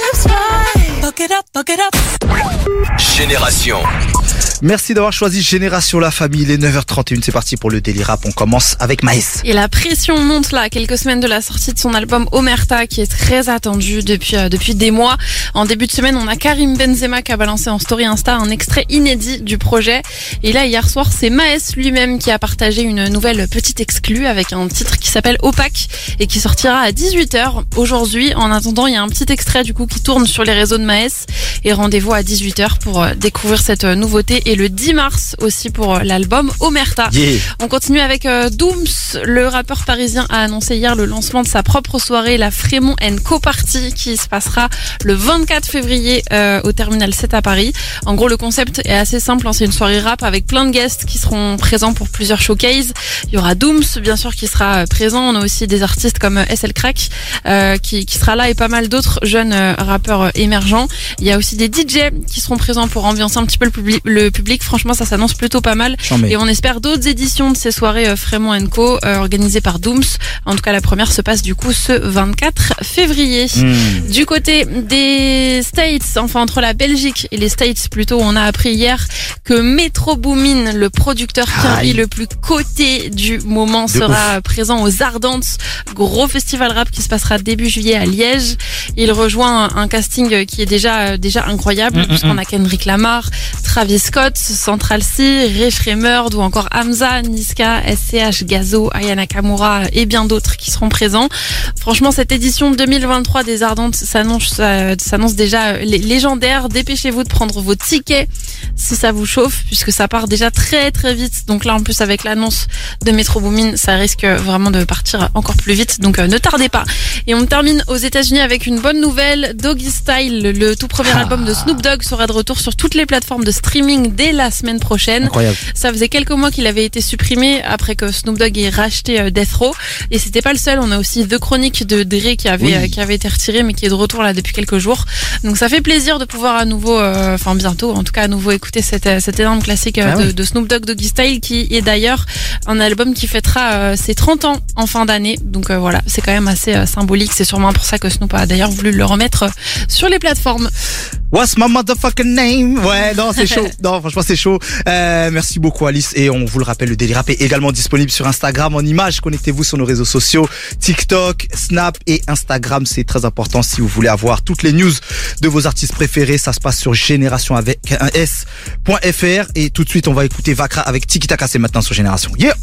Chef's pie. Buck it up, buck it up. Génération. Merci d'avoir choisi Génération La Famille. Il est 9h31, c'est parti pour le Daily Rap. On commence avec Maïs. Et la pression monte là, à quelques semaines de la sortie de son album Omerta, qui est très attendu depuis euh, depuis des mois. En début de semaine, on a Karim Benzema qui a balancé en story Insta un extrait inédit du projet. Et là, hier soir, c'est Maes lui-même qui a partagé une nouvelle petite exclue avec un titre qui s'appelle Opaque et qui sortira à 18h aujourd'hui. En attendant, il y a un petit extrait du coup qui tourne sur les réseaux de Maes. Et rendez-vous à 18h pour euh, découvrir cette euh, nouveauté. Et le 10 mars aussi pour euh, l'album Omerta. Yeah. On continue avec Dooms. Le rappeur parisien a annoncé hier le lancement de sa propre soirée, la Frémont Co Party, qui se passera le 24 février euh, au Terminal 7 à Paris. En gros, le concept est assez simple. hein, C'est une soirée rap avec plein de guests qui seront présents pour plusieurs showcases. Il y aura Dooms, bien sûr, qui sera présent. On a aussi des artistes comme SL Crack euh, qui, qui sera là et pas mal d'autres jeunes rappeurs émergents. Il y a aussi des DJ qui seront présents pour ambiancer un petit peu le, public. le public. Franchement, ça s'annonce plutôt pas mal. Et on espère d'autres éditions de ces soirées euh, Frémont Co euh, organisées par Dooms. En tout cas, la première se passe du coup ce 24 février. Hmm. Du côté des States, enfin entre la Belgique et les States plutôt, on a appris hier que Metro Boomin, le producteur qui le plus coté du moment, De sera présent aux Ardentes, gros festival rap qui se passera début juillet à Liège. Il rejoint un, un casting qui est déjà déjà incroyable Mm, mm, puisqu'on a Kendrick Lamar, Travis Scott, Central C, Ray Fremerd ou encore Hamza, Niska, SCH, Gazo, Aya Nakamura et bien d'autres qui seront présents. Franchement, cette édition 2023 des Ardentes s'annonce euh, s'annonce déjà euh, lé- légendaire. Dépêchez-vous de prendre vos tickets si ça vous chauffe, puisque ça part déjà très très vite. Donc là, en plus avec l'annonce de Metro Boomin, ça risque vraiment de partir encore plus vite. Donc euh, ne tardez pas. Et on termine aux États-Unis avec une bonne nouvelle. Doggy Style, le tout premier Ah. album de Snoop Dogg, sera de retour sur toutes les plateformes de streaming dès la semaine prochaine. Incroyable. Ça faisait quelques mois qu'il avait été supprimé après que Snoop Dogg ait racheté euh, Death Row. Et c'était pas le seul. On a aussi The Chronic de Dre qui avait Oui. euh, qui avait été retiré, mais qui est de retour là depuis quelques jours. Donc ça fait plaisir de pouvoir à nouveau, euh, enfin bientôt, en tout cas à nouveau écouter cet, euh, cet énorme classique Ah de, oui. de Snoop Dogg Doggy Style, qui est d'ailleurs un album qui fêtera euh, ses 30 ans en fin d'année. Donc euh, voilà, c'est quand même assez symbolique. C'est sûrement pour ça que Snoop a d'ailleurs voulu le remettre sur les plateformes. What's my motherfucking name? Ouais, non, c'est chaud. Non, franchement, c'est chaud. Euh, merci beaucoup, Alice. Et on vous le rappelle, le Daily Rap est également disponible sur Instagram en images. Connectez-vous sur nos réseaux sociaux. TikTok, Snap et Instagram. C'est très important si vous voulez avoir toutes les news de vos artistes préférés. Ça se passe sur génération avec un S.fr. Et tout de suite, on va écouter Vakra avec Tiki Taka. C'est maintenant sur Génération. Yeah!